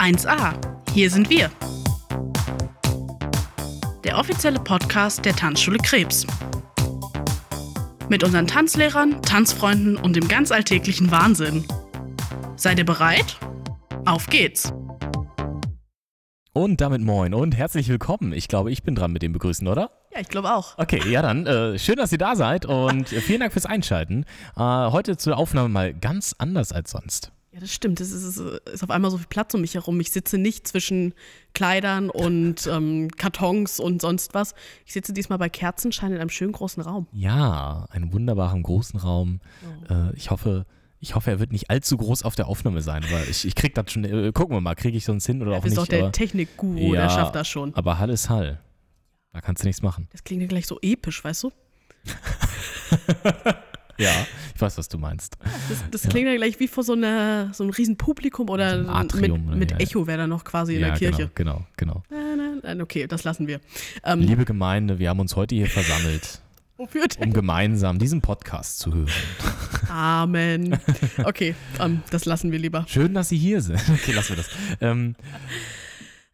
1a. Hier sind wir. Der offizielle Podcast der Tanzschule Krebs. Mit unseren Tanzlehrern, Tanzfreunden und dem ganz alltäglichen Wahnsinn. Seid ihr bereit? Auf geht's! Und damit moin und herzlich willkommen. Ich glaube, ich bin dran mit dem Begrüßen, oder? Ja, ich glaube auch. Okay, ja dann, äh, schön, dass ihr da seid und äh, vielen Dank fürs Einschalten. Äh, heute zur Aufnahme mal ganz anders als sonst. Ja, das stimmt. Es ist, ist, auf einmal so viel Platz um mich herum. Ich sitze nicht zwischen Kleidern und ähm, Kartons und sonst was. Ich sitze diesmal bei Kerzenschein in einem schönen großen Raum. Ja, einen wunderbaren großen Raum. Oh. Äh, ich hoffe, ich hoffe, er wird nicht allzu groß auf der Aufnahme sein, weil ich, ich krieg das schon, äh, gucken wir mal, kriege ich sonst hin oder Ja, auch bist nicht. doch der Technikguru, Ja. der schafft das schon. aber Hall ist Hall. Da kannst du nichts machen. Das klingt ja gleich so episch, weißt du? Ja, ich weiß, was du meinst. Das, das klingt ja gleich wie vor so, einer, so einem riesen Publikum oder So mit, Atrium, ne? mit Ja, ja. Echo wäre da noch quasi in ja, der Kirche. genau, genau, genau. Nein, nein, nein, okay, das lassen wir. Ähm, Liebe Gemeinde, wir haben uns heute hier versammelt, wofür denn? um gemeinsam diesen Podcast zu hören. Amen. Okay, ähm, das lassen wir lieber. Schön, dass Sie hier sind. Okay, lassen wir das. Ähm,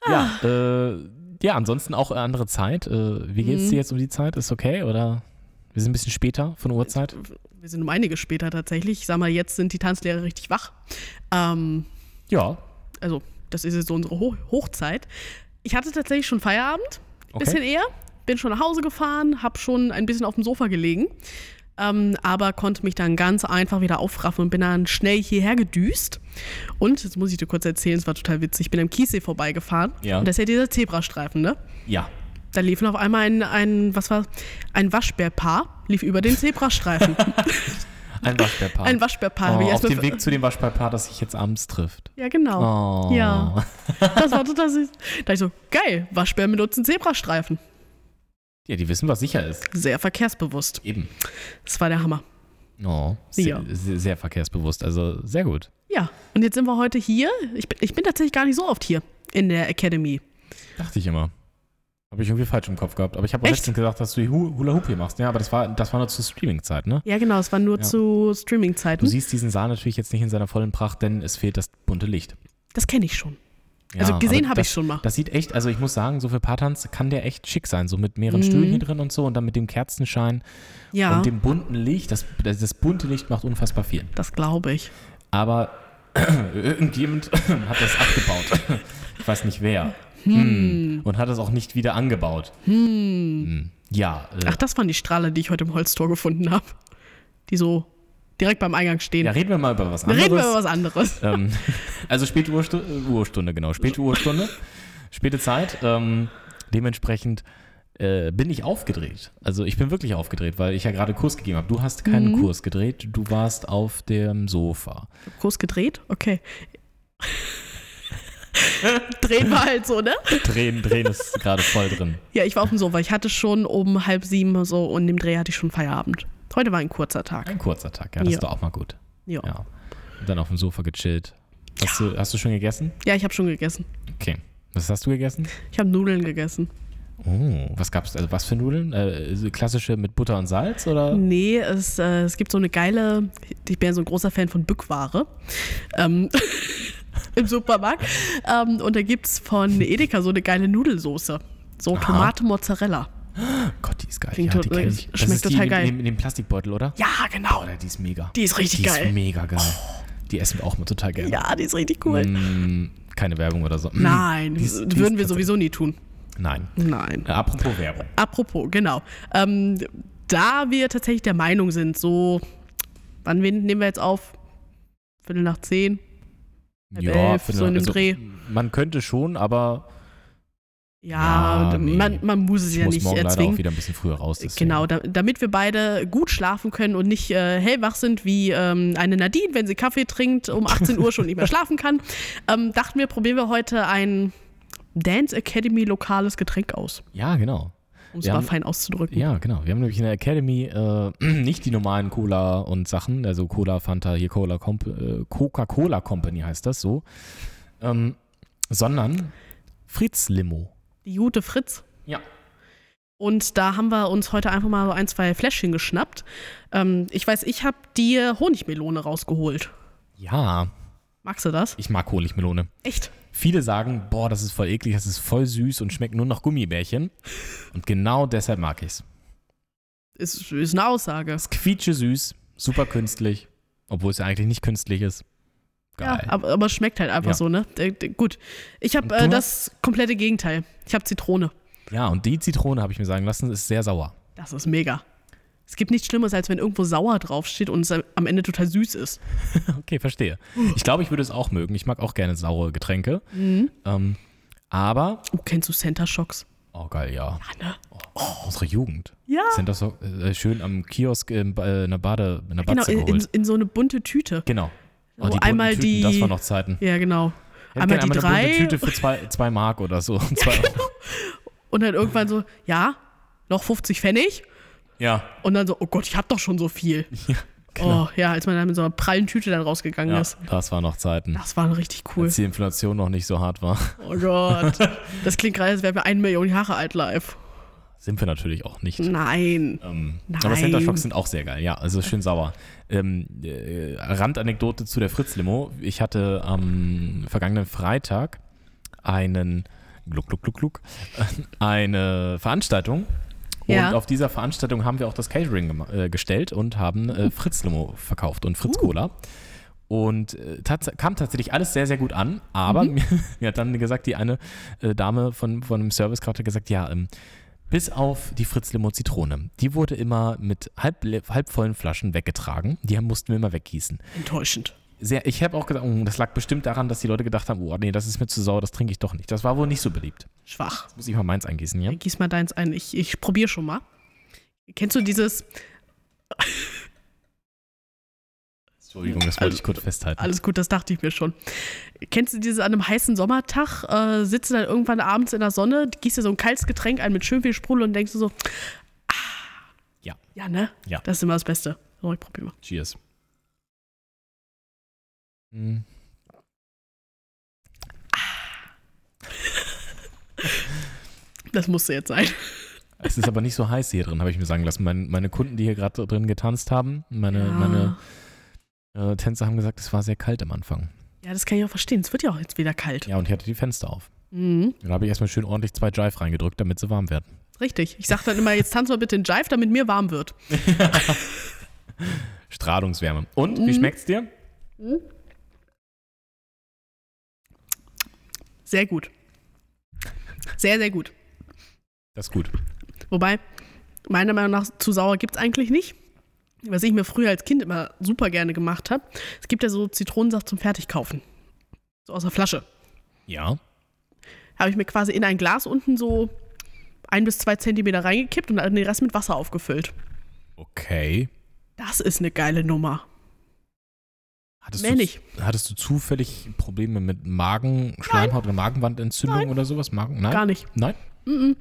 ja, äh, ja, ansonsten auch andere Zeit. Äh, wie geht's Mhm. dir jetzt um die Zeit? Ist okay oder? Wir sind ein bisschen später von Uhrzeit. Wir sind um einiges später tatsächlich. Ich sag mal, jetzt sind die Tanzlehrer richtig wach. Ähm, Ja, also, das ist jetzt so unsere Ho Hochzeit. Ich hatte tatsächlich schon Feierabend, Okay. bisschen eher. Bin schon nach Hause gefahren, habe schon ein bisschen auf dem Sofa gelegen, ähm, aber konnte mich dann ganz einfach wieder aufraffen und bin dann schnell hierher gedüst. Und, jetzt muss ich dir kurz erzählen, es war total witzig, ich bin am Kiessee vorbeigefahren. Ja. Und das ist ja dieser Zebrastreifen, ne? ja. Da liefen auf einmal ein, ein was war, ein Waschbärpaar, lief über den Zebrastreifen. Ein Waschbärpaar. ein Waschbärpaar. oh, auf dem Weg zu dem Waschbärpaar, das sich jetzt abends trifft. Ja, genau. Oh. Ja. Das war total süß. Da ich so, geil, Waschbären benutzen Zebrastreifen. Ja, die wissen, was sicher ist. Sehr verkehrsbewusst. Eben. Das war der Hammer. Oh, sehr, Ja. sehr, sehr verkehrsbewusst. Also sehr gut. Ja, und jetzt sind wir heute hier. Ich bin, ich bin tatsächlich gar nicht so oft hier in der Academy. Dachte ich immer. Habe ich irgendwie falsch im Kopf gehabt. Aber ich habe letztens gesagt, dass du die Hu- Hula Hoop hier machst. Ja, aber das war, das war nur zur Streaming-Zeit, ne? Ja, genau, es war nur Ja. zu Du Streaming-Zeiten. siehst diesen Saal natürlich jetzt nicht in seiner vollen Pracht, denn es fehlt das bunte Licht. Das kenne ich schon. Ja, also gesehen habe ich schon mal. Das sieht echt, also ich muss sagen, so für Paartanz kann der echt schick sein. So mit mehreren Mhm. Stühlen hier drin und so und dann mit dem Kerzenschein Ja, und dem bunten Licht. Das, das, das bunte Licht macht unfassbar viel. das glaube ich. Aber irgendjemand hat das abgebaut. Ich weiß nicht wer. Hm. Und hat es auch nicht wieder angebaut. Hm. Ja, äh, Ach, das waren die Strahler, die ich heute im Holztor gefunden habe. Die so direkt beim Eingang stehen. ja, reden wir mal über was anderes. reden wir über was anderes. ähm, also späte Uhrstu Urstunde, genau. Späte Urstunde, späte Zeit. Ähm, dementsprechend äh, bin ich aufgedreht. Also ich bin wirklich aufgedreht, weil ich ja gerade Kurs gegeben habe. Du hast keinen Mhm. Kurs gedreht, du warst auf dem Sofa. Kurs gedreht? Okay. Drehen wir halt so, ne? Drehen, drehen ist gerade voll drin. Ja, ich war auf dem Sofa. Ich hatte schon um halb sieben so und im Dreh hatte ich schon Feierabend. Heute war ein kurzer Tag. Ein kurzer Tag, ja, das Ja. ist doch auch mal gut. Ja, ja. Ja. Und dann auf dem Sofa gechillt. Hast, du, hast du schon gegessen? ich habe schon gegessen. Okay. Was hast du gegessen? Ich habe Nudeln gegessen. Oh, was gab's? Also was für Nudeln? Äh, klassische mit Butter und Salz oder? Nee, es, äh, es gibt so eine geile, ich bin ja so ein großer Fan von Bückware. Ähm, Im Supermarkt. Ähm, und da gibt es von Edeka so eine geile Nudelsoße. So Aha. Tomate Mozzarella. Gott, die ist geil. Klingt ja, die kenn ich. Das schmeckt ist die total in, geil. In, in dem Plastikbeutel, oder? Ja, genau. Oder die ist mega. Die ist richtig die geil. ist mega geil. Die essen wir auch mal total gerne. Ja, die ist richtig cool. Mm, keine Werbung oder so. Nein, die ist- die würden wir sowieso nie tun. Nein. Nein. Äh, apropos Werbung. Apropos, genau. Ähm, da wir tatsächlich der Meinung sind, so, wann nehmen wir jetzt auf? Viertel nach zehn? Halb elf, finde- so in dem also, Dreh. Man könnte schon, aber Ja, Ja, nee. man, man muss es ich ja muss nicht morgen leider auch erzwingen. wieder ein bisschen früher raus. deswegen. Genau, da, damit wir beide gut schlafen können und nicht äh, hellwach sind wie ähm, eine Nadine, wenn sie Kaffee trinkt, um 18 Uhr schon nicht mehr schlafen kann, ähm, dachten wir, probieren wir heute ein Dance Academy lokales Getränk aus, Ja, genau. Um es mal haben- fein auszudrücken. Ja, genau. Wir haben nämlich in der Academy äh, nicht die normalen Cola und Sachen, also Cola, Fanta, hier Cola, äh, Coca-Cola Company heißt das so, ähm, sondern Fritz Limo. Die Jute Fritz. Ja. Und da haben wir uns heute einfach mal so ein, zwei Fläschchen geschnappt. Ähm, ich weiß, ich habe dir Honigmelone rausgeholt. Ja, Magst du das? ich mag Honigmelone. Echt? Viele sagen, boah, das ist voll eklig, das ist voll süß und schmeckt nur nach Gummibärchen. Und genau deshalb mag ich's. Ist, ist eine Aussage. Es quietsche süß, super künstlich, obwohl es ja eigentlich nicht künstlich ist. Geil. Ja, aber, aber es schmeckt halt einfach Ja. so, ne? Gut. Ich habe äh, das komplette Gegenteil. Ich habe Zitrone. Ja, und die Zitrone, habe ich mir sagen lassen, ist sehr sauer. Das ist mega. Es gibt nichts Schlimmes, als wenn irgendwo sauer draufsteht und es am Ende total süß ist. Okay, verstehe. Ich glaube, ich würde es auch mögen. Ich mag auch gerne saure Getränke. Mhm. Ähm, aber, Oh, kennst du Center Shocks? oh geil, ja. Ja, ne? Unsere Jugend. Ja. Das so äh, schön am Kiosk in, äh, in der Bade, in der Genau, Batze in, in, geholt. in so eine bunte Tüte. genau. Oh, die einmal Tüten, die- Das war noch Zeiten. Ja, genau. Ich Einmal die einmal eine drei bunte Tüte für zwei, zwei Mark oder so. Zwei, und dann irgendwann so, ja, noch 50 Pfennig. Ja. Und dann so, oh Gott, ich hab doch schon so viel. Oh, ja, als man dann mit so einer prallen Tüte dann rausgegangen ja, ist. das war noch Zeiten. Das war richtig cool. Als die Inflation noch nicht so hart war. Oh Gott. Das klingt gerade, als wären wir eine Million Jahre alt live. Sind wir natürlich auch nicht. Nein. Ähm, Nein. aber Center Shocks sind auch sehr geil, ja, also schön sauer. Ähm, äh, Randanekdote zu der Fritz-Limo. Ich hatte am vergangenen Freitag einen, gluck, gluck, gluck, gluck, eine Veranstaltung. Und Ja. auf dieser Veranstaltung haben wir auch das Catering äh, gestellt und haben äh, Fritz-Limo verkauft und Fritz-Cola. Und äh, tats kam tatsächlich alles sehr, sehr gut an, aber mir, mir hat dann gesagt, die eine äh, Dame von, von dem Service gerade gesagt, ja, ähm, bis auf die Fritz-Limo Zitrone. Die wurde immer mit halb, halbvollen Flaschen weggetragen. Die mussten wir immer weggießen. Enttäuschend. Sehr, ich habe auch gesagt, oh, das lag bestimmt daran, dass die Leute gedacht haben, oh nee, das ist mir zu sauer, das trinke ich doch nicht. Das war wohl nicht so beliebt. Schwach. Jetzt muss ich mal meins eingießen, ja? Gieß mal deins ein. Ich, ich probiere schon mal. Kennst du dieses, Entschuldigung, das wollte Also, ich kurz festhalten. alles gut, das dachte ich mir schon. Kennst du dieses an einem heißen Sommertag, äh, sitzt du dann irgendwann abends in der Sonne, gießt dir so ein kaltes Getränk ein mit schön viel Sprudel und denkst du so, ah. Ja. Ja, ne? Ja. Das ist immer das Beste. So, ich probiere mal. Cheers. Hm. Das musste jetzt sein. Es ist aber nicht so heiß hier drin, habe ich mir sagen lassen. Mein, meine Kunden, die hier gerade drin getanzt haben, meine, Ja. meine äh, Tänzer haben gesagt, es war sehr kalt am Anfang. Ja, das kann ich auch verstehen. Es wird ja auch jetzt wieder kalt. Ja, und ich hatte die Fenster auf. Mhm. Da habe ich erstmal schön ordentlich zwei Jive reingedrückt, damit sie warm werden. Richtig. Ich sag dann immer, jetzt tanz mal bitte in Jive, damit mir warm wird. Strahlungswärme. Und, wie Mhm. schmeckt's dir? Sehr gut. Sehr, sehr gut. Das ist gut. Wobei, meiner Meinung nach, zu sauer gibt es eigentlich nicht. Was ich mir früher als Kind immer super gerne gemacht habe, es gibt ja so Zitronensaft zum Fertigkaufen. So aus der Flasche. Ja. Habe ich mir quasi in ein Glas unten so ein bis zwei Zentimeter reingekippt und dann den Rest mit Wasser aufgefüllt. Okay. Das ist eine geile Nummer. Hattest Mehr du, nicht. Hattest du zufällig Probleme mit Magen, Schleimhaut oder Magenwandentzündung Nein. oder sowas? Magen? Nein? Gar nicht. Nein? Mhm.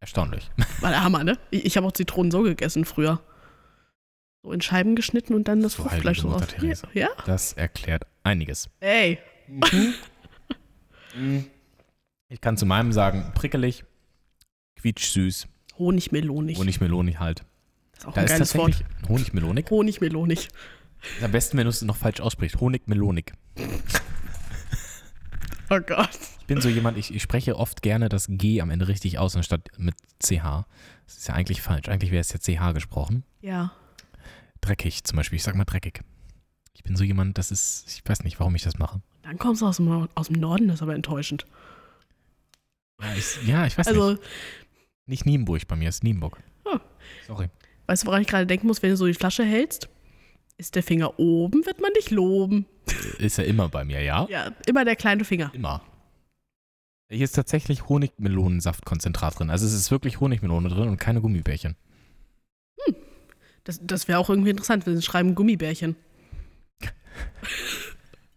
Erstaunlich. War der Hammer, ne? Ich, ich habe auch Zitronen so gegessen früher. So in Scheiben geschnitten und dann das So Fruchtfleisch so Mutter aus. Teresa. Ja? Das erklärt einiges. Ey. Ich kann zu meinem sagen, prickelig, quietschsüß, Honigmelonig. Honigmelonig halt. Das ist auch Da ein ist geiles Wort. Honigmelonig. Honigmelonig. Am besten, wenn du es noch falsch aussprichst. Honigmelonig. Oh Gott. Ich bin so jemand, ich, ich spreche oft gerne das G am Ende richtig aus, anstatt mit CH. Das ist ja eigentlich falsch. Eigentlich wäre es ja CH gesprochen. Ja. Dreckig zum Beispiel. Ich sag mal dreckig. Ich bin so jemand, das ist, ich weiß nicht, warum ich das mache. Dann kommst du aus dem, aus dem Norden, das ist aber enttäuschend. Ja, ich, ja, ich weiß nicht. Also, Nicht Nienburg bei mir, es ist Nienburg. Oh. Sorry. weißt du, woran ich gerade denken muss, wenn du so die Flasche hältst? Ist der Finger oben, wird man dich loben. Ist ja immer bei mir, ja? Ja, immer der kleine Finger. Immer. Hier ist tatsächlich Honigmelonensaftkonzentrat drin. Also es ist wirklich Honigmelone drin und keine Gummibärchen. Das, das wäre auch irgendwie interessant, wenn sie schreiben Gummibärchen.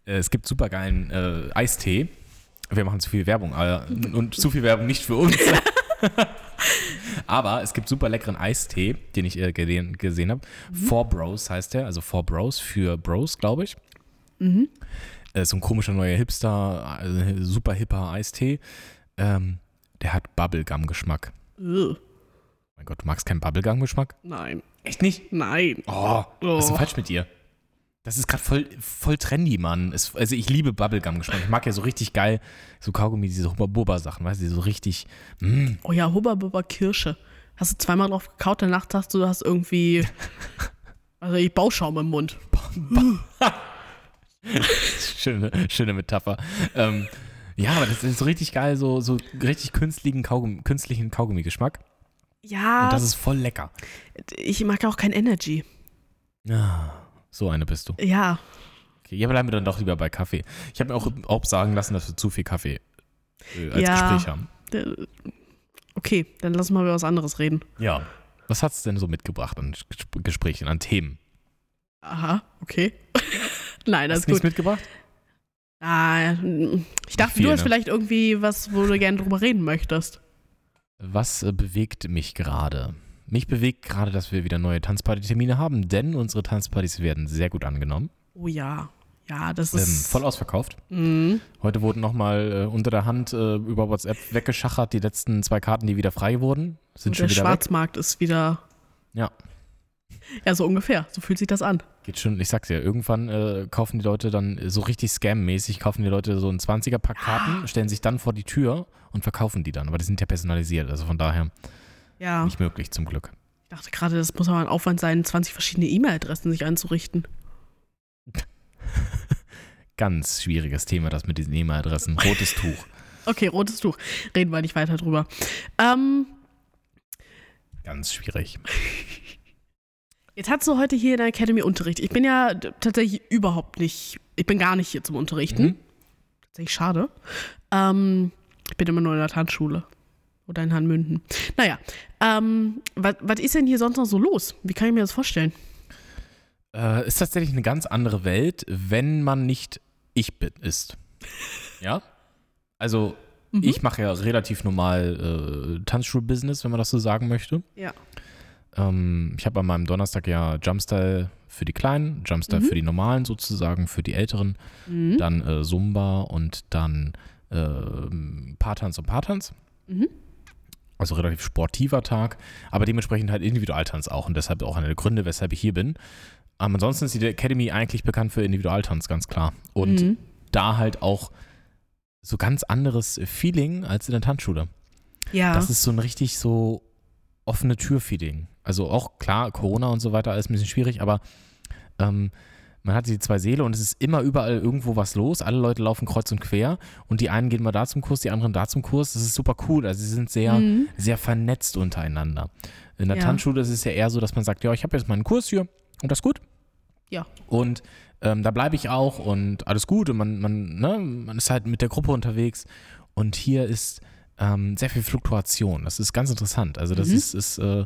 Äh, Es gibt super geilen äh, Eistee. Wir machen zu viel Werbung äh, und zu viel Werbung nicht für uns. Aber es gibt super leckeren Eistee, den ich äh, gesehen, gesehen habe. Four Bros heißt der, also Four Bros für Bros, glaube ich. Mhm. Äh, so ein komischer neuer Hipster, äh, super hipper Eistee. Ähm, der hat Bubblegum-Geschmack. Ugh. Mein Gott, du magst keinen Bubblegum-Geschmack? Nein. Echt nicht? Nein. Oh, was ist denn Oh. falsch mit dir? Das ist gerade voll, voll trendy, Mann. Es, also ich liebe Bubblegum-Geschmack. Ich mag ja so richtig geil so Kaugummi, diese Hubba-Bubba-Sachen, weißt du, die so richtig. Mm. Oh ja, Hubba Kirsche. Hast du zweimal drauf gekaut, danach dachtest du, du hast irgendwie. Also ich Bauschaum im Mund. schöne, schöne Metapher. Ähm, ja, aber das ist so richtig geil, so, so richtig künstlichen, Kaugummi, künstlichen Kaugummi-Geschmack. Ja. Und das ist voll lecker. Ich mag auch kein Energy. Ah, so eine bist du. Ja. Okay, ja, bleiben wir dann doch lieber bei Kaffee. Ich habe mir auch, auch sagen lassen, dass wir zu viel Kaffee äh, als Ja. Gespräch haben. Äh, Okay, dann lass mal über was anderes reden. Ja. Was hat es denn so mitgebracht an Ges- Gesprächen, an Themen? Aha, okay. Nein, das Hast ist du nichts gut. mitgebracht? Ah, ich dachte, viel, du hast ne? vielleicht irgendwie was, wo du gerne drüber reden möchtest. Was äh, bewegt mich gerade? Mich bewegt gerade, dass wir wieder neue Tanzparty-Termine haben, denn unsere Tanzpartys werden sehr gut angenommen. Oh ja. Ja, das Ähm, ist. voll ausverkauft. Mhm. Heute wurden nochmal äh, unter der Hand äh, über WhatsApp weggeschachert, die letzten zwei Karten, die wieder frei wurden, sind Und schon der wieder weg. Schwarzmarkt ist wieder. Ja. Ja, so ungefähr. So fühlt sich das an. Geht schon, ich sag's ja, irgendwann äh, kaufen die Leute dann so richtig Scam-mäßig, kaufen die Leute so ein 20er-Pack Karten, stellen sich dann vor die Tür und verkaufen die dann. Aber die sind ja personalisiert, also von daher Ja. nicht möglich zum Glück. Ich dachte gerade, das muss aber ein Aufwand sein, 20 verschiedene E-Mail-Adressen sich einzurichten. Ganz schwieriges Thema, das mit diesen E-Mail-Adressen. Rotes Tuch. Okay, rotes Tuch. Reden wir nicht weiter drüber. Ähm, Ganz schwierig. jetzt hast du heute hier in der Academy Unterricht. Ich bin ja tatsächlich überhaupt nicht, ich bin gar nicht hier zum Unterrichten. Mhm. Tatsächlich schade. Ähm, ich bin immer nur in der Tanzschule. Oder in Hanmünden. Naja, ähm, was was ist denn hier sonst noch so los? Wie kann ich mir das vorstellen? Äh, ist tatsächlich eine ganz andere Welt, wenn man nicht ich bin, ist. Ja? Also, Mhm. ich mache ja relativ normal äh, Tanzschul-Business, wenn man das so sagen möchte. Ja. Ähm, ich habe an meinem Donnerstag ja Jumpstyle für die Kleinen, Jumpstyle Mhm. für die Normalen sozusagen, für die Älteren, Mhm. dann äh, Zumba und dann äh, Paartanz und Paartanz. Mhm. Also relativ sportiver Tag, aber dementsprechend halt Individualtanz auch und deshalb auch einer der Gründe, weshalb ich hier bin. Aber ansonsten ist die Academy eigentlich bekannt für Individualtanz, ganz klar. Und Mhm. da halt auch so ganz anderes Feeling als in der Tanzschule. Ja. Das ist so ein richtig so offene Tür-Feeling. Also auch klar, Corona und so weiter, alles ein bisschen schwierig, aber ähm, man hat die zwei Seele und es ist immer überall irgendwo was los. Alle Leute laufen kreuz und quer und die einen gehen mal da zum Kurs, die anderen da zum Kurs. Das ist super cool. Also sie sind sehr, Mhm. sehr vernetzt untereinander. In der Ja. Tanzschule ist es ja eher so, dass man sagt, ja, ich habe jetzt meinen Kurs hier und das ist gut. Ja. Und ähm, da bleibe ich auch und alles gut und man, man, ne, man ist halt mit der Gruppe unterwegs und hier ist ähm, sehr viel Fluktuation. Das ist ganz interessant. Also das Mhm. ist, ist äh,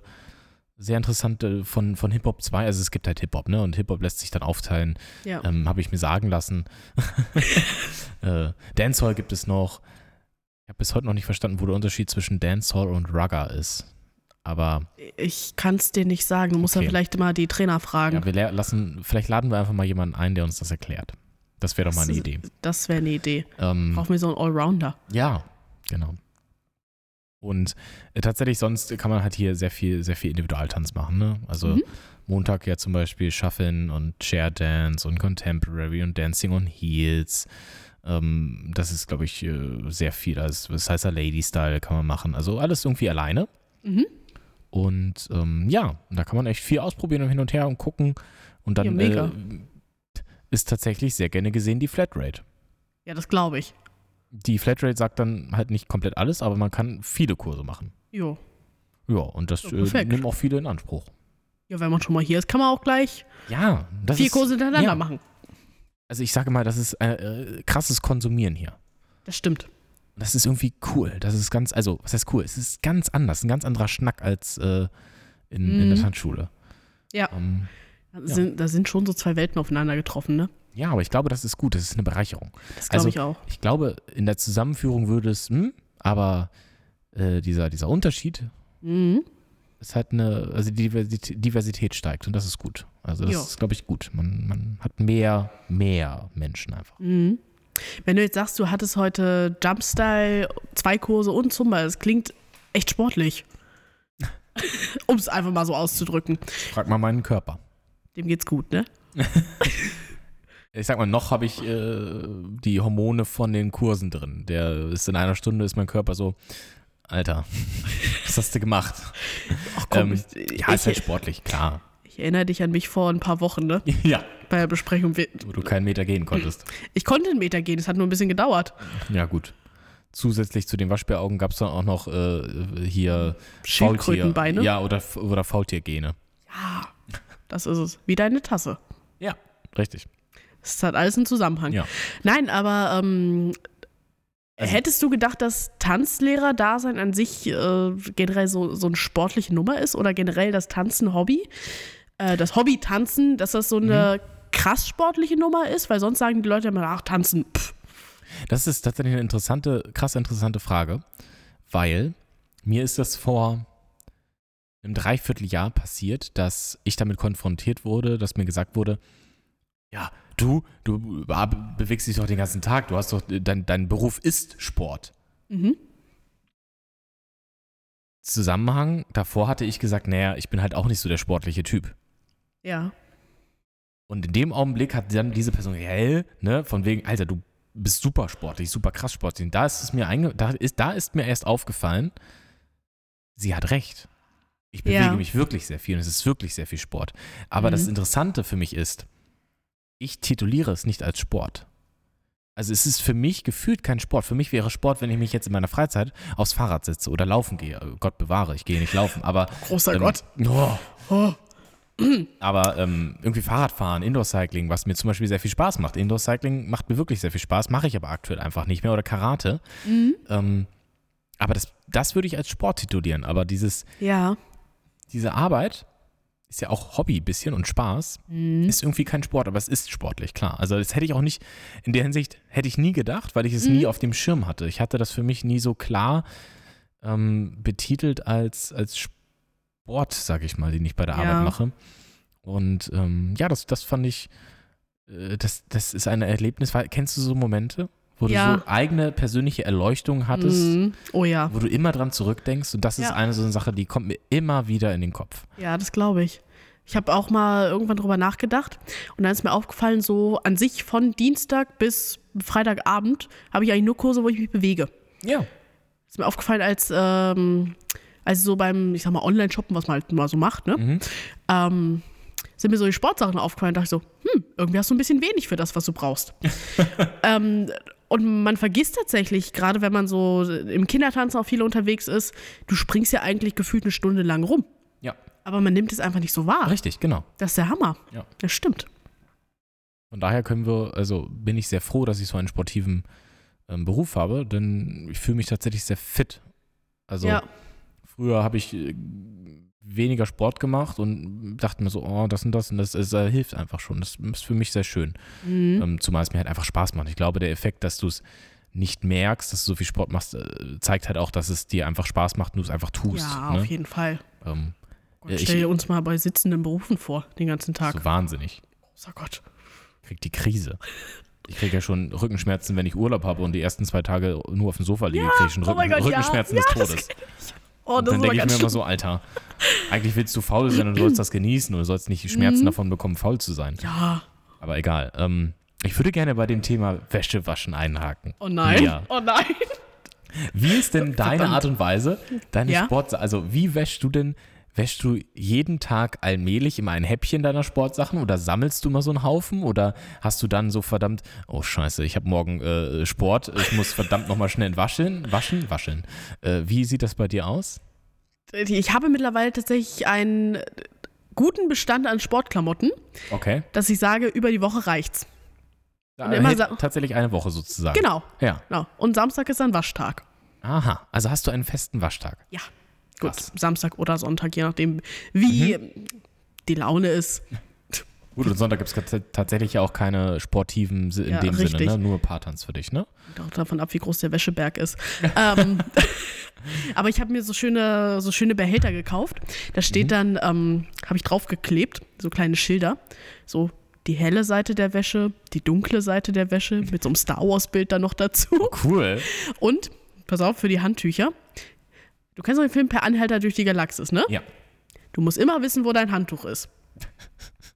sehr interessant äh, von, von Hip-Hop 2. Also es gibt halt Hip-Hop, ne? Und Hip-Hop lässt sich dann aufteilen, ja. ähm, habe ich mir sagen lassen. äh, Dancehall gibt es noch. Ich habe bis heute noch nicht verstanden, wo der Unterschied zwischen Dancehall und Rugger ist. Aber Ich kann es dir nicht sagen. Du musst Okay. ja vielleicht immer die Trainer fragen. ja, wir lassen, vielleicht laden wir einfach mal jemanden ein, der uns das erklärt. Das wäre doch mal eine Das- Idee. Das wäre eine Idee. Ähm, Brauchen wir so einen Allrounder. Ja, genau. Und äh, tatsächlich sonst kann man halt hier sehr viel, sehr viel Individualtanz machen. Ne? Also Mhm. Montag ja zum Beispiel Shufflen und Chair Dance und Contemporary und Dancing on Heels. Ähm, das ist, glaube ich, äh, sehr viel. Also, das heißt Lady Style kann man machen. Also alles irgendwie alleine. Mhm. Und ähm, ja, da kann man echt viel ausprobieren und hin und her und gucken. Und dann Ja. Äh, ist tatsächlich sehr gerne gesehen die Flatrate. Ja, das glaube ich. Die Flatrate sagt dann halt nicht komplett alles, aber man kann viele Kurse machen. Jo. Ja, und das Ja, äh, nimmt auch viele in Anspruch. Ja, wenn man schon mal hier ist, kann man auch gleich Ja, das vier ist, Kurse hintereinander ja. machen. Also ich sage mal, das ist äh, äh, krasses Konsumieren hier. Das stimmt. Das ist irgendwie cool. Das ist ganz, also was heißt cool? Es ist ganz anders, ein ganz anderer Schnack als äh, in, in der Mhm. Tanzschule. Ja. Ähm, Da sind, da sind schon so zwei Welten aufeinander getroffen, ne? Ja, aber ich glaube, das ist gut. Das ist eine Bereicherung. Das glaube Also- ich auch. Ich glaube, in der Zusammenführung würde es, hm, aber äh, dieser, dieser Unterschied Mhm. ist halt eine, also die Diversität, Diversität steigt und das ist gut. Also das Ja. ist, glaube ich, gut. Man, man hat mehr, mehr Menschen einfach. Mhm. Wenn du jetzt sagst, du hattest heute Jumpstyle, zwei Kurse und Zumba, das klingt echt sportlich. um es einfach mal so auszudrücken. Frag mal meinen Körper. Dem geht's gut, ne? Ich sag mal, noch habe ich äh, die Hormone von den Kursen drin. Der ist in einer Stunde ist mein Körper so, Alter, was hast du gemacht? Ach komm, Ähm, ich, ja, ist halt sportlich, klar. ich erinnere dich an mich vor ein paar Wochen, ne? Ja. Bei der Besprechung. Wo du keinen Meter gehen konntest. Ich konnte einen Meter gehen, es hat nur ein bisschen gedauert. Ja, gut. Zusätzlich zu den Waschbäraugen gab es dann auch noch äh, hier Schildkrötenbeine. Ja, oder, oder Faultiergene. Ja, das ist es. Wie deine Tasse. Ja, richtig. Es hat alles einen Zusammenhang. Ja. Nein, aber ähm, Also- hättest du gedacht, dass Tanzlehrer-Dasein an sich äh, generell so, so eine sportliche Nummer ist oder generell das Tanzen Hobby? Äh, das Hobby Tanzen, dass das so eine krass sportliche Nummer ist? Weil sonst sagen die Leute immer, ach, Tanzen, pff. Das ist tatsächlich eine interessante, krass interessante Frage, weil mir ist das vor einem Dreivierteljahr passiert, dass ich damit konfrontiert wurde, dass mir gesagt wurde, ja, du, du be- bewegst dich doch den ganzen Tag, du hast doch, dein, dein Beruf ist Sport. Mhm. Zusammenhang, davor hatte ich gesagt, naja, ich bin halt auch nicht so der sportliche Typ. Ja. Und in dem Augenblick hat dann diese Person, hey, ne, von wegen, Alter, du bist super sportlich, super krass sportlich. Und da ist es mir einge da ist, da ist mir erst aufgefallen, sie hat recht. Ich bewege Ja. mich wirklich sehr viel und es ist wirklich sehr viel Sport. Aber das Mhm. Interessante für mich ist, ich tituliere es nicht als Sport. Also es ist für mich gefühlt kein Sport. Für mich wäre Sport, wenn ich mich jetzt in meiner Freizeit aufs Fahrrad setze oder laufen gehe. Gott bewahre, ich gehe nicht laufen, aber Großer ähm, Gott. Oh, Oh. aber ähm, irgendwie Fahrradfahren, Indoor-Cycling, was mir zum Beispiel sehr viel Spaß macht. Indoor-Cycling macht mir wirklich sehr viel Spaß, mache ich aber aktuell einfach nicht mehr. Oder Karate. Mhm. Ähm, aber das, das würde ich als Sport titulieren. Aber dieses, Ja. diese Arbeit ist ja auch Hobby ein bisschen und Spaß. Mhm. Ist irgendwie kein Sport, aber es ist sportlich, klar. Also das hätte ich auch nicht, in der Hinsicht hätte ich nie gedacht, weil ich es nie auf dem Schirm hatte. Ich hatte das für mich nie so klar ähm, betitelt als, als Sport, sage ich mal, den ich bei der Ja. Arbeit mache. Und ähm, ja, das, das fand ich, äh, das, das ist ein Erlebnis. Weil, kennst du so Momente, wo Ja. du so eigene persönliche Erleuchtung hattest, Mhm. Oh ja. wo du immer dran zurückdenkst? Und das ist Ja. eine so eine Sache, die kommt mir immer wieder in den Kopf. Ja, das glaube ich. Ich habe auch mal irgendwann drüber nachgedacht und dann ist mir aufgefallen, so an sich von Dienstag bis Freitagabend habe ich eigentlich nur Kurse, wo ich mich bewege. Ja. Ist mir aufgefallen, als, ähm, als so beim, ich sag mal, Online-Shoppen, was man halt mal so macht, ne? Mhm. Ähm, sind mir so die Sportsachen aufgefallen. Da dachte ich so, hm, irgendwie hast du ein bisschen wenig für das, was du brauchst. ähm, und man vergisst tatsächlich, gerade wenn man so im Kindertanzen auch viel unterwegs ist, du springst ja eigentlich gefühlt eine Stunde lang rum. Ja. Aber man nimmt es einfach nicht so wahr. Richtig, genau. Das ist der Hammer. Ja. Das stimmt. Von daher können wir, also bin ich sehr froh, dass ich so einen sportiven ähm, Beruf habe, denn ich fühle mich tatsächlich sehr fit. Also ja. Früher habe ich äh, weniger Sport gemacht und dachte mir so, oh, das und das und das, es äh, hilft einfach schon. Das ist für mich sehr schön. Mhm. Ähm, zumal es mir halt einfach Spaß macht. Ich glaube, der Effekt, dass du es nicht merkst, dass du so viel Sport machst, äh, zeigt halt auch, dass es dir einfach Spaß macht und du es einfach tust. Ja, ne? auf jeden Fall. ähm, Gott, Ja, stell dir uns mal bei sitzenden Berufen vor, den ganzen Tag. so wahnsinnig. Großer Gott. krieg die Krise. Ich kriege ja schon Rückenschmerzen, wenn ich Urlaub habe und die ersten zwei Tage nur auf dem Sofa liege, kriege ich schon oh Rücken, Gott, ja. Rückenschmerzen Ja, des das Todes. Oh, Und dann denke ich mir immer so, Alter, eigentlich willst du faul sein und sollst das genießen und du sollst nicht die Schmerzen Mhm. davon bekommen, faul zu sein. Ja. Aber egal. Ähm, ich würde gerne bei dem Thema Wäsche waschen einhaken. Oh nein. Ja. Oh nein. Wie ist denn deine. Art und Weise, deine Ja? Sport, also wie wäschst du denn, wäschst du jeden Tag allmählich immer ein Häppchen deiner Sportsachen oder sammelst du mal so einen Haufen oder hast du dann so verdammt, oh scheiße, ich habe morgen äh, Sport, ich muss verdammt nochmal schnell waschen, waschen, waschen. Äh, wie sieht das bei dir aus? Ich habe mittlerweile tatsächlich einen guten Bestand an Sportklamotten, Okay. dass ich sage, über die Woche reicht's. Und immer tatsächlich eine Woche sozusagen. Genau. Ja. genau. Und Samstag ist dann Waschtag. Aha, also hast du einen festen Waschtag. Ja. Gut, Krass. Samstag oder Sonntag, je nachdem, wie Mhm. die Laune ist. Gut, und Sonntag gibt es tatsächlich ja auch keine sportiven in Ja, dem richtig. Sinne, ne? nur Paartanz für dich, ne? Auch davon ab, wie groß der Wäscheberg ist. ähm, aber ich habe mir so schöne, so schöne Behälter gekauft. Da steht Mhm. dann, ähm, habe ich draufgeklebt, so kleine Schilder. So die helle Seite der Wäsche, die dunkle Seite der Wäsche, mit so einem Star Wars-Bild dann noch dazu. Cool. Und, pass auf, für die Handtücher. Du kennst doch den Film Per Anhalter durch die Galaxis, ne? Ja. Du musst immer wissen, wo dein Handtuch ist.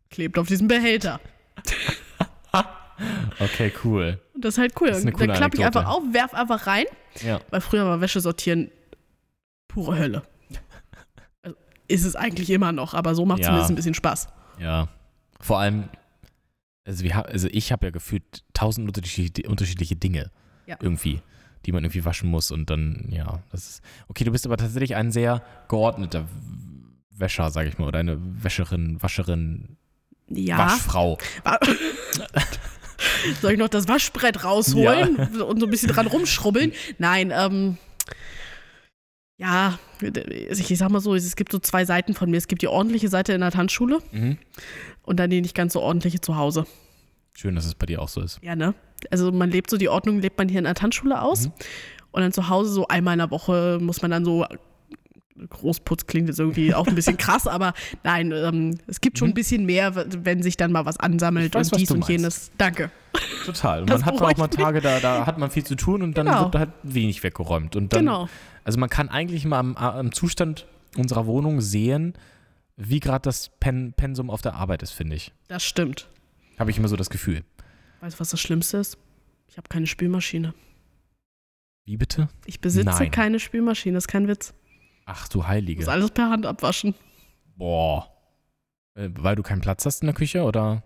Klebt auf diesem Behälter. okay, cool. Und das ist halt cool. Ist dann klappe ich einfach auf, werf einfach rein, Ja. weil früher war Wäsche sortieren pure Hölle. Also, ist es eigentlich immer noch, aber so macht es Ja. zumindest ein bisschen Spaß. Ja. Vor allem, also, wir, also ich habe ja gefühlt tausend unterschiedliche, unterschiedliche Dinge Ja. irgendwie, die man irgendwie waschen muss und dann, ja, das ist. Okay, du bist aber tatsächlich ein sehr geordneter Wäscher, sag ich mal, oder eine Wäscherin, Wascherin, Ja. Waschfrau. Wa- Soll ich noch das Waschbrett rausholen und so ein bisschen dran rumschrubbeln? Nein, ähm. Ja, ich ich sag mal so, es gibt so zwei Seiten von mir. Es gibt die ordentliche Seite in der Tanzschule Mhm. und dann die nicht ganz so ordentliche zu Hause. Schön, dass es bei dir auch so ist. Ja, ne? Also man lebt so, die Ordnung lebt man hier in der Tanzschule aus. Mhm. Und dann zu Hause so einmal in der Woche muss man dann so. Großputz klingt jetzt irgendwie auch ein bisschen krass, aber nein, ähm, es gibt schon ein bisschen mehr, wenn sich dann mal was ansammelt Mhm. Weiß, und dies und jenes. Danke. Total. Und man hat auch mal. Tage, da, da hat man viel zu tun und dann Genau. wird halt wenig weggeräumt. Und dann, Genau. Also man kann eigentlich mal am, am Zustand unserer Wohnung sehen, wie gerade das Pen Pensum auf der Arbeit ist, finde ich. Das stimmt. Habe ich immer so das Gefühl. Weißt du, was das Schlimmste ist? Ich habe keine Spülmaschine. Wie bitte? Ich besitze Nein. keine Spülmaschine, das ist kein Witz. Ach du Ich muss Heilige. alles per Hand abwaschen. Boah. Äh, weil du keinen Platz hast in der Küche oder?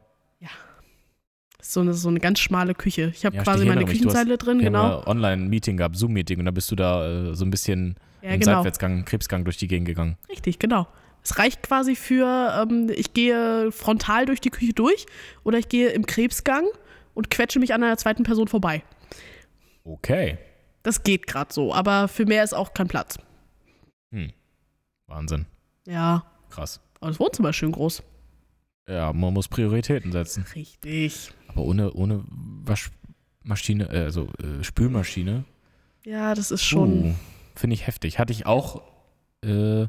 Das ist so eine, so eine ganz schmale Küche. Ich habe Ja, quasi ich meine erinnere mich, Küchenzeile drin, genau. ja Online-Meeting gehabt, Zoom-Meeting und da bist du da äh, so ein bisschen Ja, im genau. Seitwärtsgang, Krebsgang durch die Gegend gegangen. Richtig, genau. Es reicht quasi für, ähm, ich gehe frontal durch die Küche durch oder ich gehe im Krebsgang und quetsche mich an einer zweiten Person vorbei. Okay. Das geht gerade so, aber für mehr ist auch kein Platz. Wahnsinn. Ja, Krass. aber das Wohnzimmer ist schön groß. Ja, man muss Prioritäten setzen. Richtig. Aber ohne, ohne Waschmaschine, äh, also äh, Spülmaschine, Ja, das ist schon. uh, finde ich heftig. Hatte ich auch äh,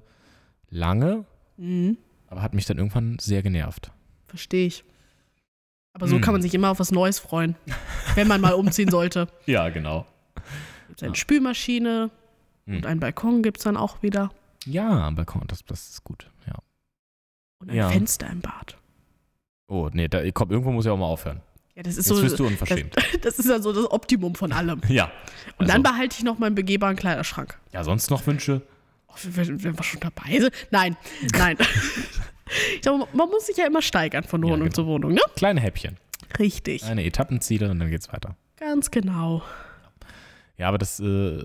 lange, Mhm, aber hat mich dann irgendwann sehr genervt. Verstehe ich. Aber so Hm. kann man sich immer auf was Neues freuen, wenn man mal umziehen sollte. Ja, genau. Gibt eine Ja. Spülmaschine Hm. und einen Balkon gibt es dann auch wieder. Ja, am Balkon, das, das ist gut. Ja. Und ein Ja. Fenster im Bad. Oh, nee, da, komm, irgendwo muss ich auch mal aufhören. Ja, das ist Jetzt so. bist du unverschämt. Das ist ja so das Optimum von allem. ja. Und Also, dann behalte ich noch meinen begehbaren Kleiderschrank. ja, sonst noch Wünsche? Oh, wenn, wenn wir schon dabei sind. Nein, nein. ich glaube, man muss sich ja immer steigern von Ja, Wohnung genau. zu Wohnung, ne? Kleine Häppchen. Richtig. Kleine Etappenziele und dann geht's weiter. Ganz genau. Ja, aber das äh,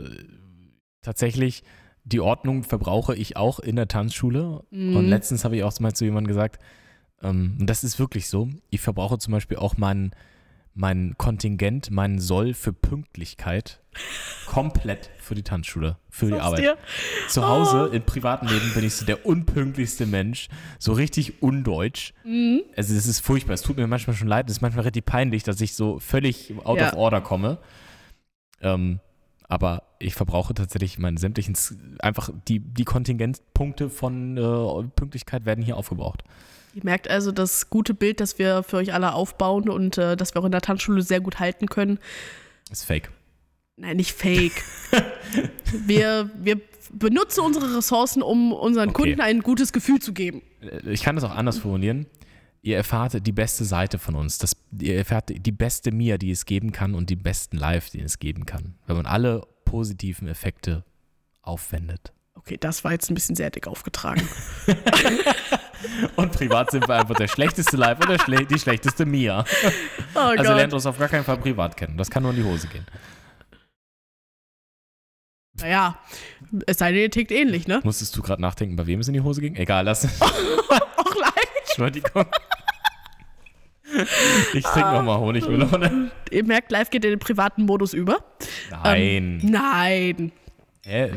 tatsächlich, die Ordnung verbrauche ich auch in der Tanzschule. Mhm. Und letztens habe ich auch mal zu jemandem gesagt, ähm, und das ist wirklich so, ich verbrauche zum Beispiel auch mein, mein Kontingent, meinen Soll für Pünktlichkeit komplett für die Tanzschule, für die Arbeit. dir. Zu Hause, Oh. im privaten Leben, bin ich so der unpünktlichste Mensch, so richtig undeutsch. Mhm. Also es ist furchtbar, es tut mir manchmal schon leid, es ist manchmal richtig peinlich, dass ich so völlig out Ja. of order komme. Ähm, aber ich verbrauche tatsächlich meine sämtlichen, einfach die, die Kontingentpunkte von äh, Pünktlichkeit werden hier aufgebraucht. Ihr merkt also das gute Bild, das wir für euch alle aufbauen und äh, das wir auch in der Tanzschule sehr gut halten können. Ist fake. Nein, nicht fake. wir, wir benutzen unsere Ressourcen, um unseren Okay. Kunden ein gutes Gefühl zu geben. Ich kann das auch anders formulieren. Ihr erfahrt die beste Seite von uns. Das, ihr erfahrt die beste Mia, die es geben kann und die besten Live, die es geben kann. Wenn man alle positiven Effekte aufwendet. Okay, das war jetzt ein bisschen sehr dick aufgetragen. Und privat sind wir einfach der schlechteste Live und schle die schlechteste Mia. Oh Also Gott. lernt uns auf gar keinen Fall privat kennen. Das kann nur in die Hose gehen. Naja, es sei denn, ihr tickt ähnlich, ne? Musstest du gerade nachdenken, bei wem es in die Hose ging? Egal, lass. Auch leid. Entschuldigung. Ich trinke nochmal Honigmelone. Ihr merkt, live geht in den privaten Modus über. Nein. Ähm, nein. Hä?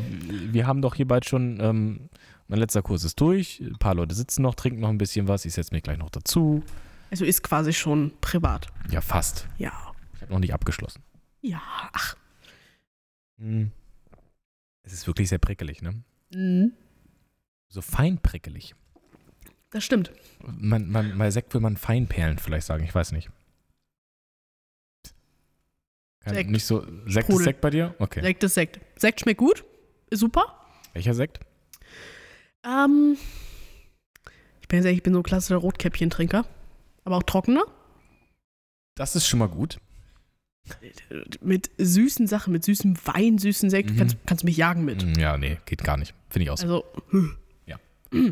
Wir haben doch hier bald schon, ähm, mein letzter Kurs ist durch. Ein paar Leute sitzen noch, trinken noch ein bisschen was. Ich setze mich gleich noch dazu. Also ist quasi schon privat. Ja, fast. Ja. Ich habe noch nicht abgeschlossen. Ja, ach. Hm. Es ist wirklich sehr prickelig, ne? Mhm. So fein prickelig. Das stimmt. Man, man, bei Sekt will man Feinperlen vielleicht sagen, ich weiß nicht. Kein, Sekt. Nicht so. Sekt Sprudel. ist Sekt bei dir? Okay. Sekt ist Sekt. Sekt schmeckt gut. Ist super. Welcher Sekt? Ähm, ich bin, jetzt ehrlich, ich bin so ein klassischer Rotkäppchentrinker. Aber auch trockener. Das ist schon mal gut. Mit süßen Sachen, mit süßem Wein, süßen Sekt, Mhm. kannst, kannst du mich jagen mit. Mm, Ja, nee, geht gar nicht. Finde ich aus. Also,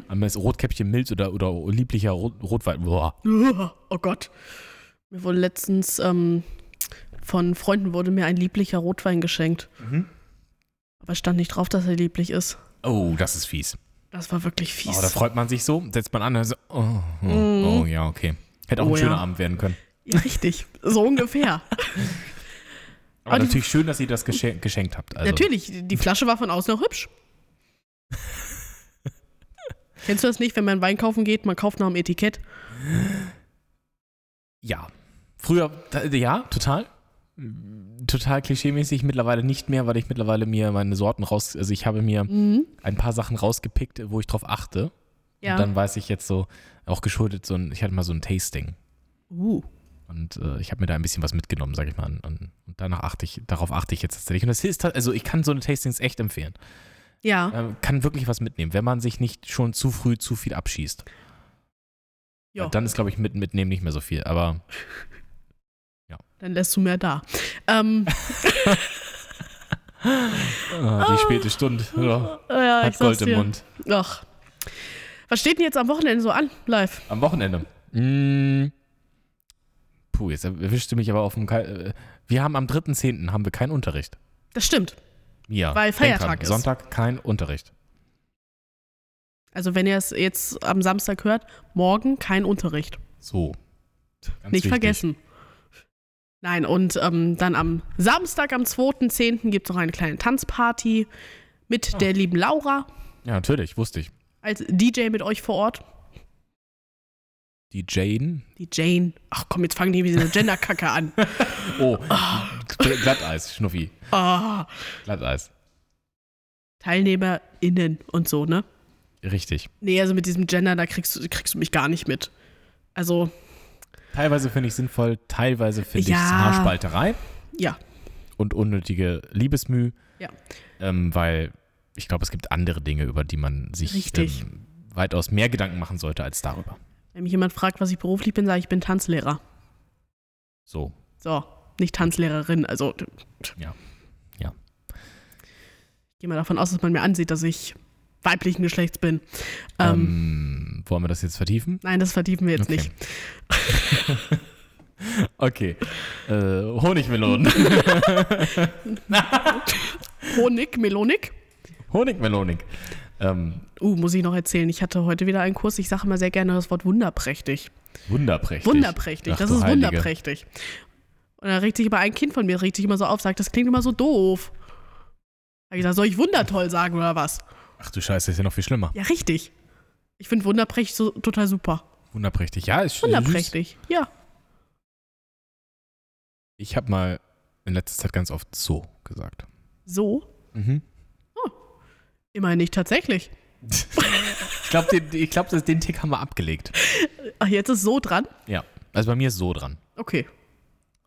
Am besten Rotkäppchen Milz oder, oder lieblicher Rot, Rotwein. Boah. oh Gott. Mir wurde letztens ähm, von Freunden wurde mir ein lieblicher Rotwein geschenkt. Mhm. Aber es stand nicht drauf, dass er lieblich ist. Oh, das ist fies. Das war wirklich fies. Oh, da freut man sich so, setzt man an und so, oh, oh, Mhm. oh ja, okay. Hätte auch Oh, ein schöner ja. Abend werden können. ja, richtig. So ungefähr. Aber Aber die- natürlich schön, dass ihr das gesche geschenkt habt. Also, Natürlich, die Flasche war von außen auch hübsch. Kennst du das nicht, wenn man Wein kaufen geht, man kauft nach dem Etikett? Ja. Früher, ja, total. Total klischeemäßig, mittlerweile nicht mehr, weil ich mittlerweile mir meine Sorten raus, also ich habe mir Mhm. ein paar Sachen rausgepickt, wo ich drauf achte. Ja. Und dann weiß ich jetzt so, auch geschuldet, so ein, ich hatte mal so ein Tasting. uh. Und äh, ich habe mir da ein bisschen was mitgenommen, sag ich mal. Und, und danach achte ich, darauf achte ich jetzt tatsächlich. Und das ist, also ich kann so eine Tastings echt empfehlen. Ja. Ähm, kann wirklich was mitnehmen, wenn man sich nicht schon zu früh zu viel abschießt. ja. Dann ist, glaube ich, mit, mitnehmen nicht mehr so viel. Aber Dann lässt du mehr da. Ähm, äh, die späte Stunde ja, ja, ich hat Gold im dir. Mund. Ach. Was steht denn jetzt am Wochenende so an, live? Am Wochenende. Mm. Puh, jetzt erwischst du mich aber auf dem. Kal äh, wir haben am 3.10. haben wir keinen Unterricht. Das stimmt. Ja. Weil Feiertag ist. Sonntag kein Unterricht. Also wenn ihr es jetzt am Samstag hört, morgen kein Unterricht. So. Nicht wichtig. vergessen. Nein, und ähm, dann am Samstag, am 2.10. gibt es noch eine kleine Tanzparty mit Ah. der lieben Laura Ja, natürlich, wusste ich. als DJ mit euch vor Ort. Die Jane. Die Jane. Ach komm, jetzt fangen die mit dieser Genderkacke an. Oh, Glatteis, Schnuffi. Ah, Glatteis. TeilnehmerInnen und so, ne? Richtig. Nee, also mit diesem Gender, da kriegst du, kriegst du mich gar nicht mit. Also, Teilweise finde ich sinnvoll, teilweise finde Ja. ich Haarspalterei ja. und unnötige Liebesmüh. Ja. Ähm, weil ich glaube, es gibt andere Dinge, über die man sich ähm, weitaus mehr Gedanken machen sollte als darüber. Wenn mich jemand fragt, was ich beruflich bin, sage ich, ich bin Tanzlehrer. So. So, nicht Tanzlehrerin. Also, Ja. Ja. ich gehe mal davon aus, dass man mir ansieht, dass ich weiblichen Geschlechts bin. Ähm, Ähm, wollen wir das jetzt vertiefen? nein, das vertiefen wir jetzt Okay. nicht. Okay. Äh, Honigmelonen. Honig, Melonik. Honigmelonik. Ähm, Uh, muss ich noch erzählen. Ich hatte heute wieder einen Kurs. Ich sage immer sehr gerne das Wort wunderprächtig. wunderprächtig. Wunderprächtig. Ach, das ist Heilige. wunderprächtig. Und da regt sich immer ein Kind von mir, regt sich immer so auf, sagt, das klingt immer so doof. Da ich gesagt, soll ich wundertoll sagen oder was? Ach du Scheiße, ist ja noch viel schlimmer. Ja, richtig. Ich finde wunderprächtig so total super. Wunderprächtig. Ja, ist Wunderprächtig. Ja. Ich habe mal in letzter Zeit ganz oft so gesagt. So? Mhm. Immerhin nicht tatsächlich. Ich glaube, den, ich glaub, den Tick haben wir abgelegt. Ach, jetzt ist so dran? Ja. Also bei mir ist so dran. Okay.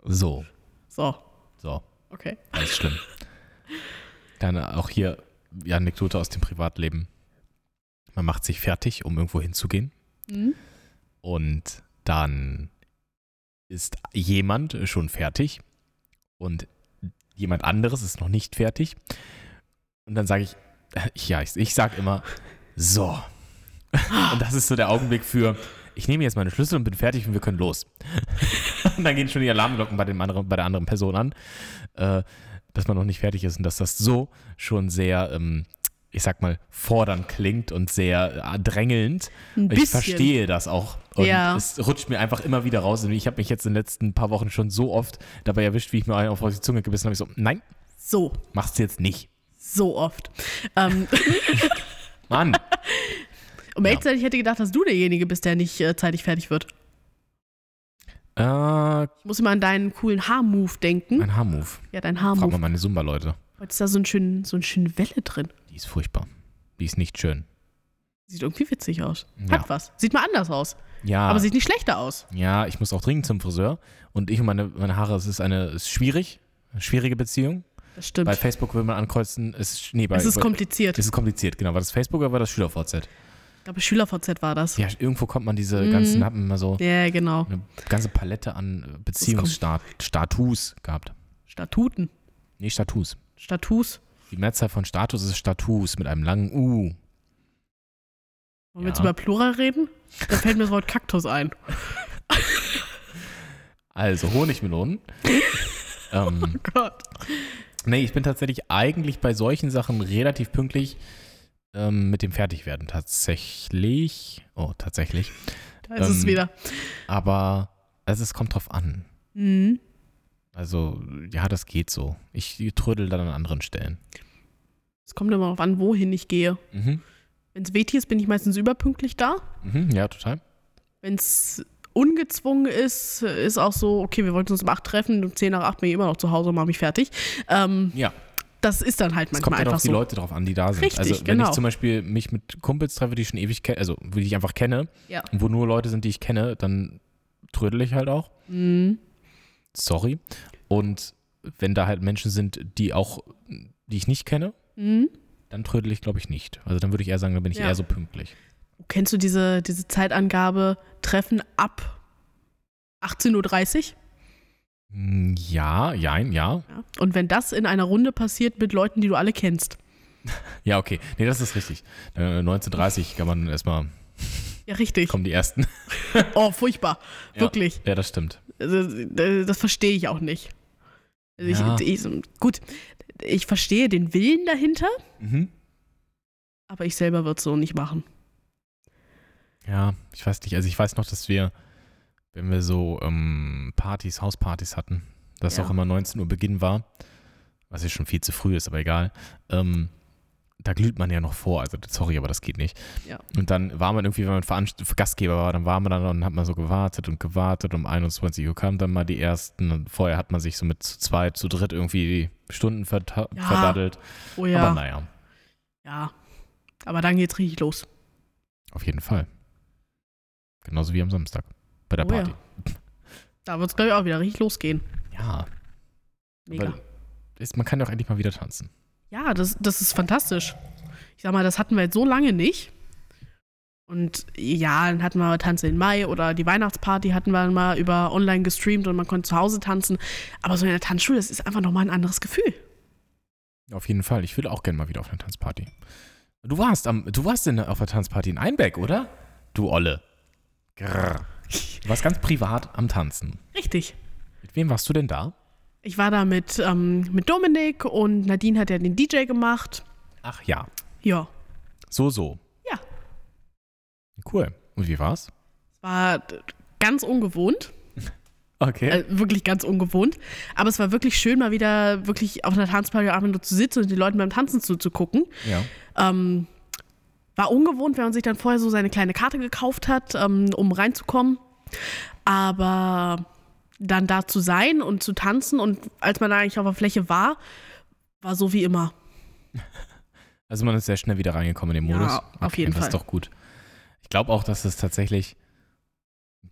So. So. So. Okay. Ganz schlimm. Dann auch hier die Anekdote aus dem Privatleben. Man macht sich fertig, um irgendwo hinzugehen. Mhm. Und dann ist jemand schon fertig und jemand anderes ist noch nicht fertig. Und dann sage ich, äh, ja, ich, ich sage immer, so. Und das ist so der Augenblick für, ich nehme jetzt meine Schlüssel und bin fertig und wir können los. Und dann gehen schon die Alarmglocken bei, dem anderen, bei der anderen Person an, äh, dass man noch nicht fertig ist und dass das so schon sehr, ähm, ich sag mal, fordernd klingt und sehr äh, drängelnd. Ein Ich verstehe das auch. Und Ja. es rutscht mir einfach immer wieder raus. Und ich habe mich jetzt in den letzten paar Wochen schon so oft dabei erwischt, wie ich mir einen auf die Zunge gebissen habe. Ich so, nein, So. mach's jetzt nicht. So oft. Ähm, Mann. um ehrlich zu sein, ich hätte gedacht, dass du derjenige bist, der nicht äh, zeitig fertig wird. Äh, Ich muss immer an deinen coolen Haarmove denken. mein Haarmove. Ja, dein Frag mal Haarmove. meine Zumba-Leute. Heute ist da so ein schön, so eine schöne Welle drin. Die ist furchtbar. Die ist nicht schön. Sieht irgendwie witzig aus. Ja. Hat was. Sieht mal anders aus. Ja, Aber sieht nicht schlechter aus. ja, ich muss auch dringend zum Friseur. Und ich und meine, meine Haare, es ist eine, es ist schwierig. Eine schwierige Beziehung. Das stimmt. Bei Facebook will man ankreuzen, es ist, nee, bei, es ist bei, kompliziert. es ist kompliziert, genau. War das Facebook oder war das SchülerVZ? Ich glaube, SchülerVZ war das. Ja, irgendwo kommt man diese Mhm. ganzen, haben immer so Ja, genau. eine ganze Palette an äh, Beziehungsstatus gehabt. Statuten. Nee, Status. Status. Die Mehrzahl von Status ist Status mit einem langen U. Wollen wir jetzt Ja. über Plural reden? Da fällt mir das Wort Kaktus ein. Also Honigmelonen. ähm, Gott. nee, ich bin tatsächlich eigentlich bei solchen Sachen relativ pünktlich ähm, mit dem Fertigwerden. Tatsächlich. Oh, tatsächlich. Da ist es Ähm, wieder. Aber also es kommt drauf an. Mhm. Also, ja, das geht so. Ich trödel dann an anderen Stellen. Es kommt immer darauf an, wohin ich gehe. Mhm. Wenn es weht ist, bin ich meistens überpünktlich da. Mhm, ja, total. Wenn es ungezwungen ist, ist auch so, okay, wir wollten uns um 8 treffen, um 10 nach 8 bin ich immer noch zu Hause und mache mich fertig. Ähm, Ja, das ist dann halt es kommt manchmal halt auf einfach die so. Leute drauf an, die da sind. Richtig, also, wenn genau. ich zum Beispiel mich mit Kumpels treffe, die ich schon ewig kenne, also die ich einfach kenne, Ja. und wo nur Leute sind, die ich kenne, dann trödel ich halt auch. Mhm. Sorry. Und wenn da halt Menschen sind, die auch, die ich nicht kenne, Mhm. dann trödel ich, glaube ich, nicht. Also dann würde ich eher sagen, dann bin ich Ja. eher so pünktlich. Kennst du diese, diese Zeitangabe Treffen ab 18.30 Uhr? Hm, Ja, jein, ja. Ja. Und wenn das in einer Runde passiert mit Leuten, die du alle kennst. Ja, okay. Nee, das ist richtig. Äh, 1930 kann man erstmal, Ja, richtig. kommen die ersten. Oh, furchtbar. Ja. Wirklich. Ja, das stimmt. Also, äh, das verstehe ich auch nicht. Also Ja. ich, ich, gut, ich verstehe den Willen dahinter, Mhm. aber ich selber würde es so nicht machen. Ja, ich weiß nicht. Also ich weiß noch, dass wir, wenn wir so ähm, Partys, Hauspartys hatten, dass Ja. auch immer 19 Uhr Beginn war, was ja schon viel zu früh ist, aber egal. Ähm, da glüht man ja noch vor, also sorry, aber das geht nicht. Ja. Und dann war man irgendwie, wenn man Veranst Gastgeber war, dann war man dann und hat man so gewartet und gewartet. Um 21 Uhr kamen dann mal die ersten. Und vorher hat man sich so mit zu zweit, zu dritt irgendwie die Stunden verta- Ja. verdaddelt. Oh ja. Aber naja, Ja. Aber dann geht's richtig los. auf jeden Fall. Genauso wie am Samstag bei der Oh ja. Party. Da wird es, glaube ich, auch wieder richtig losgehen. Ja, Mega. Ist, man kann ja auch endlich mal wieder tanzen. Ja, das, das ist fantastisch. Ich sag mal, das hatten wir jetzt so lange nicht. Und ja, dann hatten wir Tanze in Mai oder die Weihnachtsparty hatten wir dann mal über online gestreamt und man konnte zu Hause tanzen. Aber so in der Tanzschule, das ist einfach nochmal ein anderes Gefühl. Auf jeden Fall. Ich würde auch gerne mal wieder auf eine Tanzparty. Du warst am, du warst in, auf der Tanzparty in Einbeck, oder? Du Olle. Grrr. Du warst ganz privat am Tanzen. Richtig. Mit wem warst du denn da? Ich war da mit, ähm, mit Dominik und Nadine hat ja den DJ gemacht. Ach ja. Ja, So, so. Ja. Cool. Und wie war's? es war ganz ungewohnt. Okay. Äh, wirklich ganz ungewohnt. Aber es war wirklich schön, mal wieder wirklich auf einer Tanzparty nur zu sitzen und den Leuten beim Tanzen zuzugucken. ja. Ähm, war ungewohnt, wenn man sich dann vorher so seine kleine Karte gekauft hat, ähm, um reinzukommen. Aber dann da zu sein und zu tanzen und als man da eigentlich auf der Fläche war, war so wie immer. Also man ist sehr schnell wieder reingekommen in den Ja, Modus. auf jeden das Fall. ist doch gut. Ich glaube auch, dass es tatsächlich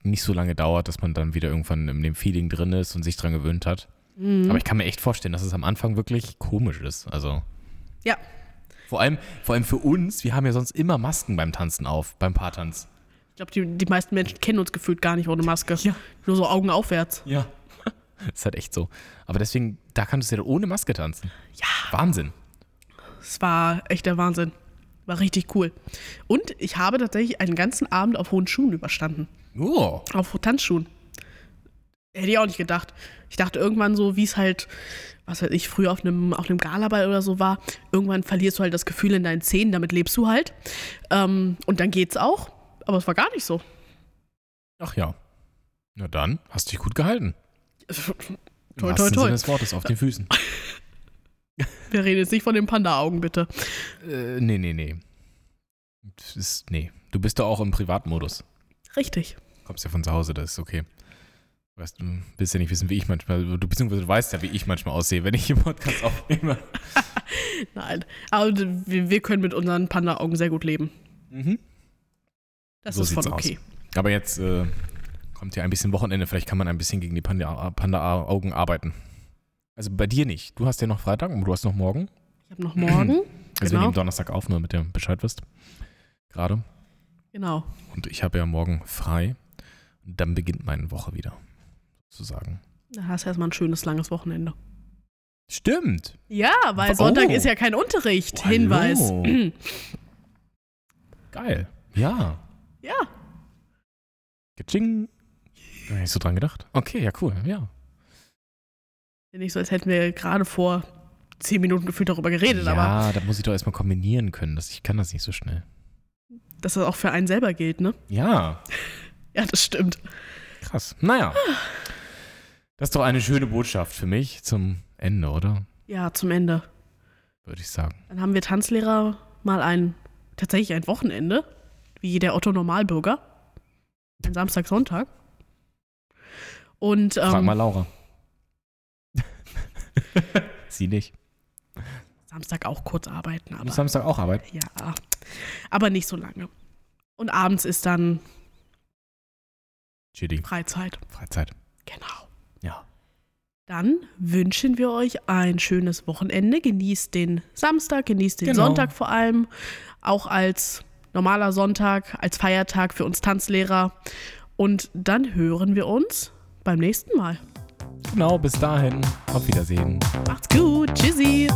nicht so lange dauert, dass man dann wieder irgendwann in dem Feeling drin ist und sich dran gewöhnt hat. Mhm. Aber ich kann mir echt vorstellen, dass es am Anfang wirklich komisch ist. Also. Ja. Vor allem, vor allem für uns, wir haben ja sonst immer Masken beim Tanzen auf, beim Paartanz. Ich glaube, die, die meisten Menschen kennen uns gefühlt gar nicht ohne Maske. Ja. Nur so Augen aufwärts. Ja. Das ist halt echt so. Aber deswegen, da kannst du ja ohne Maske tanzen. Ja. Wahnsinn. Es war echt der Wahnsinn. War richtig cool. Und ich habe tatsächlich einen ganzen Abend auf hohen Schuhen überstanden. Oh. Auf Tanzschuhen. Hätte ich auch nicht gedacht. Ich dachte irgendwann so, wie es halt, was weiß ich, früher auf einem, auf einem Galaball oder so war, irgendwann verlierst du halt das Gefühl in deinen Zähnen, damit lebst du halt. Ähm, und dann geht's auch. Aber es war gar nicht so. Ach ja. Na dann, hast dich gut gehalten. Im toi, wahrsten toi. Sinne des Wortes, auf den Füßen. Wir reden jetzt nicht von den Panda-Augen, bitte. äh, nee, nee, nee. Das ist, nee. Du bist doch auch im Privatmodus. Richtig. Kommst ja von zu Hause, das ist okay. Weißt du, willst ja nicht wissen, wie ich manchmal, du beziehungsweise du weißt ja, wie ich manchmal aussehe, wenn ich im Podcast aufnehme. Nein. Aber wir, wir können mit unseren Panda-Augen sehr gut leben. Mhm. Das So ist voll sieht's aus. okay. Aber jetzt äh, kommt ja ein bisschen Wochenende, vielleicht kann man ein bisschen gegen die Panda- Panda-Augen arbeiten. Also bei dir nicht. Du hast ja noch Freitag und du hast noch morgen. Ich habe noch morgen. Also wir Genau. nehmen Donnerstag auf, nur damit ihr Bescheid wisst. Gerade. Genau. Und ich habe ja morgen frei. Und dann beginnt meine Woche wieder. Sozusagen. Da hast du erstmal ein schönes, langes Wochenende. Stimmt. Ja, weil Oh. Sonntag ist ja kein Unterricht. Hallo. Hinweis. Geil. Ja. Ja, Geching. Da hab ich so dran gedacht. Okay, ja, cool. Ja. nicht so, als hätten wir gerade vor zehn Minuten gefühlt darüber geredet, aber ja, da muss ich doch erstmal kombinieren können. Das, ich kann das nicht so schnell. dass das auch für einen selber gilt, ne? Ja, Ja, das stimmt. krass. Naja. Das ist doch eine schöne Botschaft für mich zum Ende, oder? Ja, zum Ende. Würde ich sagen. Dann haben wir Tanzlehrer mal ein, tatsächlich ein Wochenende, wie der Otto Normalbürger. Ein Samstag, Sonntag. Und Frag ähm, mal Laura. Sie nicht. Samstag auch kurz arbeiten, aber Samstag auch Arbeit. ja, aber nicht so lange. Und abends ist dann Chili. Freizeit. Freizeit. Genau. Ja. Dann wünschen wir euch ein schönes Wochenende. Genießt den Samstag, genießt den Genau. Sonntag vor allem. Auch als normaler Sonntag, als Feiertag für uns Tanzlehrer. Und dann hören wir uns beim nächsten Mal. Genau, bis dahin. Auf Wiedersehen. Macht's gut. Tschüssi.